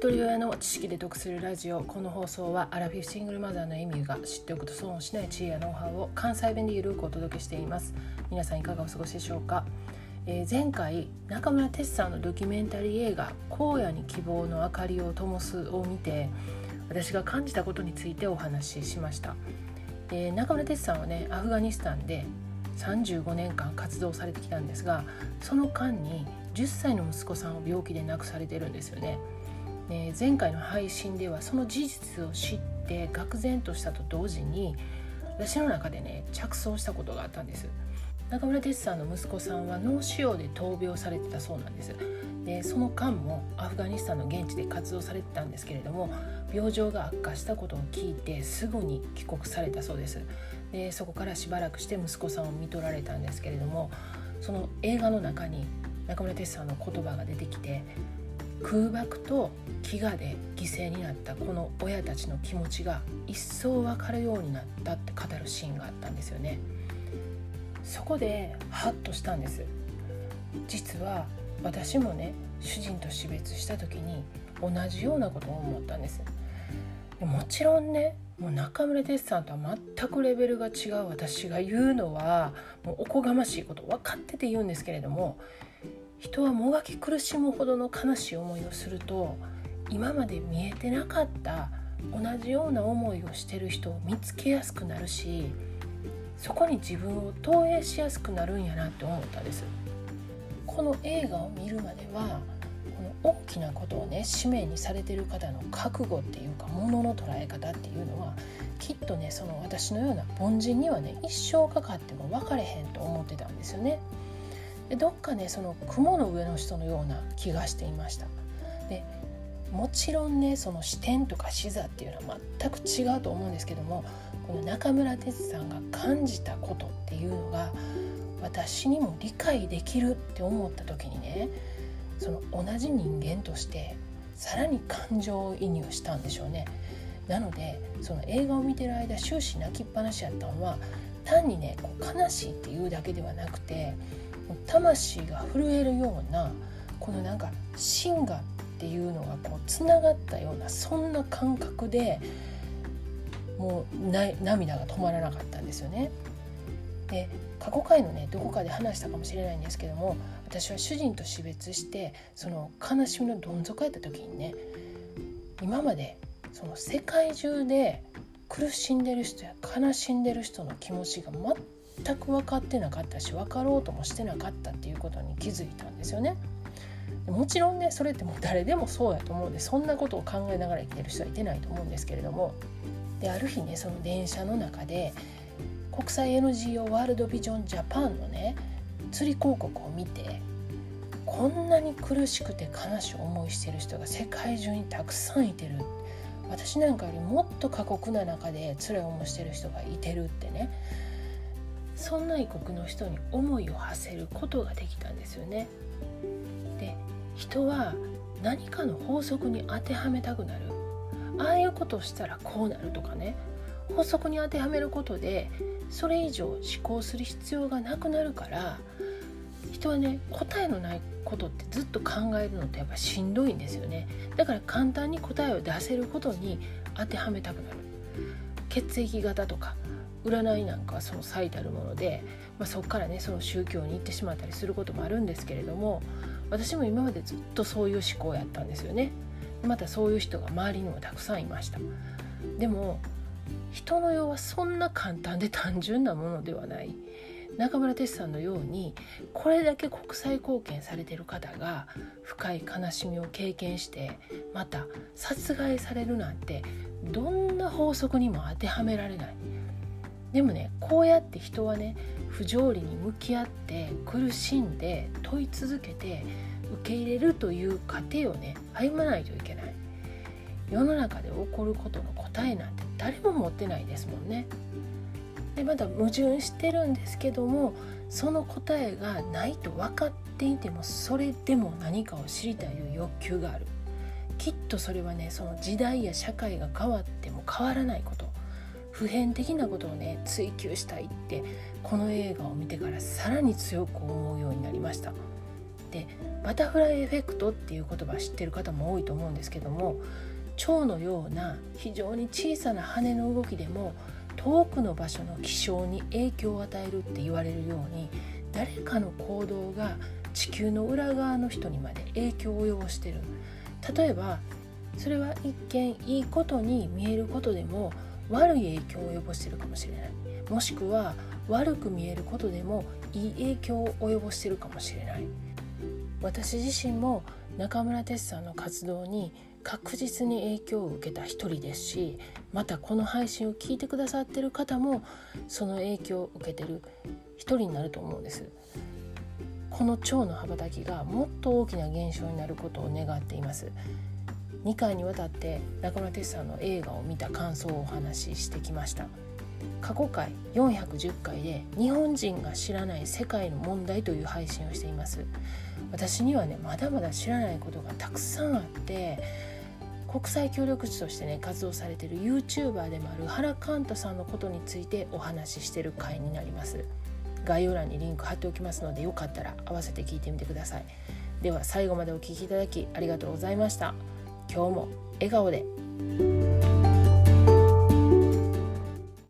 一人親の知識で得するラジオこの放送はアラフィフシングルマザーのエミューが知っておくと損をしない知恵やノウハウを関西弁でゆるくお届けしています皆さんいかがお過ごしでしょうか、えー、前回中村哲さんのドキュメンタリー映画「荒野に希望の明かりを灯す」を見て私が感じたことについてお話ししました、えー、中村哲さんはねアフガニスタンで35年間活動されてきたんですがその間に10歳の息子さんを病気で亡くされてるんですよね。ね前回の配信ではその事実を知って愕然としたと同時に私の中でね着想したことがあったんです。中村哲さんの息子さんは脳腫瘍で闘病されてたそうなんです。でその間もアフガニスタンの現地で活動されてたんですけれども病状が悪化したことを聞いてすぐに帰国されたそうです。でそこからしばらくして息子さんを見取られたんですけれどもその映画の中に中村哲さんの言葉が出てきて空爆と飢餓で犠牲になったこの親たちの気持ちが一層分かるようになったって語るシーンがあったんですよね。そこでハッとしたんです。実は私もね主人と死別した時に同じようなことを思ったんです。もちろんねもう中村哲さんとは全くレベルが違う私が言うのはもうおこがましいこと分かってて言うんですけれども人はもがき苦しむほどの悲しい思いをすると今まで見えてなかった同じような思いをしてる人を見つけやすくなるしそこに自分を投影しやすくなるんやなって思ったんですこの映画を見るまではこの大きなことをね使命にされてる方の覚悟っていうかものの捉え方っていうのはきっとねその私のような凡人にはね一生かかっても分かれへんと思ってたんですよね。でどっかねその雲の上の人のような気がしていましたでもちろんねその視点とか視座っていうのは全く違うと思うんですけどもこの中村哲さんが感じたことっていうのが私にも理解できるって思った時にねその同じ人間としてさらに感情移入したんでしょうね。なのでその映画を見てる間終始泣きっぱなしやったのは単にねこう悲しいっていうだけではなくて魂が震えるようなこのなんか芯がっていうのがこうつながったようなそんな感覚でもう涙が止まらなかったんですよね。で過去回のねどこかで話したかもしれないんですけども私は主人と死別してその悲しみのどん底やった時にね今までその世界中で苦しんでる人や悲しんでる人の気持ちが全く分かってなかったし分かろうともしてなかったっていうことに気づいたんですよね。もちろんねそれってもう誰でもそうやと思うんでそんなことを考えながら生きてる人はいてないと思うんですけれども。である日ねその電車の中で国際 NGO ワールドビジョンジャパンのね釣り広告を見てこんなに苦しくて悲しい思いしてる人が世界中にたくさんいてる。私なんかよりもっと過酷な中で辛い思いしてる人がいてるってね。そんな異国の人に思いを馳せることができたんですよね。で人は何かの法則に当てはめたくなる。ああいうことをしたらこうなるとかね。法則に当てはめることでそれ以上思考する必要がなくなるから人はね答えのないことってずっと考えるのってやっぱしんどいんですよね。だから簡単に答えを出せることに当てはめたくなる。血液型とか占いなんかはその最たるもので、まあ、そこからねその宗教に行ってしまったりすることもあるんですけれども私も今までずっとそういう思考やったんですよね。またそういう人が周りにもたくさんいました。でも人の世はそんな簡単で単純なものではない。中村哲さんのようにこれだけ国際貢献されてる方が深い悲しみを経験してまた殺害されるなんてどんな法則にも当てはめられない。でもねこうやって人はね不条理に向き合って苦しんで問い続けて受け入れるという過程をね歩まないといけない。世の中で起こることの答えなんて誰も持ってないですもんね。でまだ矛盾してるんですけどもその答えがないと分かっていてもそれでも何かを知りたいという欲求がある。きっとそれはねその時代や社会が変わっても変わらないこと。普遍的なことをね追求したいってこの映画を見てからさらに強く思うようになりました。でバタフライエフェクトっていう言葉知ってる方も多いと思うんですけども蝶のような非常に小さな羽の動きでも遠くの場所の気象に影響を与えるって言われるように誰かの行動が地球の裏側の人にまで影響を及ぼしてる。例えばそれは一見いいことに見えることでも悪い影響を及ぼしてるかもしれない。もしくは悪く見えることでもいい影響を及ぼしてるかもしれない。私自身も中村哲さんの活動に確実に影響を受けた一人ですしまたこの配信を聞いてくださってる方もその影響を受けてる一人になると思うんです。この腸の羽ばたきがもっと大きな現象になることを願っています。2回にわたって中村哲さんの映画を見た感想をお話ししてきました。過去回410回で日本人が知らない世界の問題という配信をしています。私にはねまだまだ知らないことがたくさんあって国際協力地としてね活動されてる YouTuber でもある原寛太さんのことについてお話ししてる回になります。概要欄にリンク貼っておきますのでよかったら合わせて聞いてみてください。では最後までお聴きいただきありがとうございました。今日も笑顔で。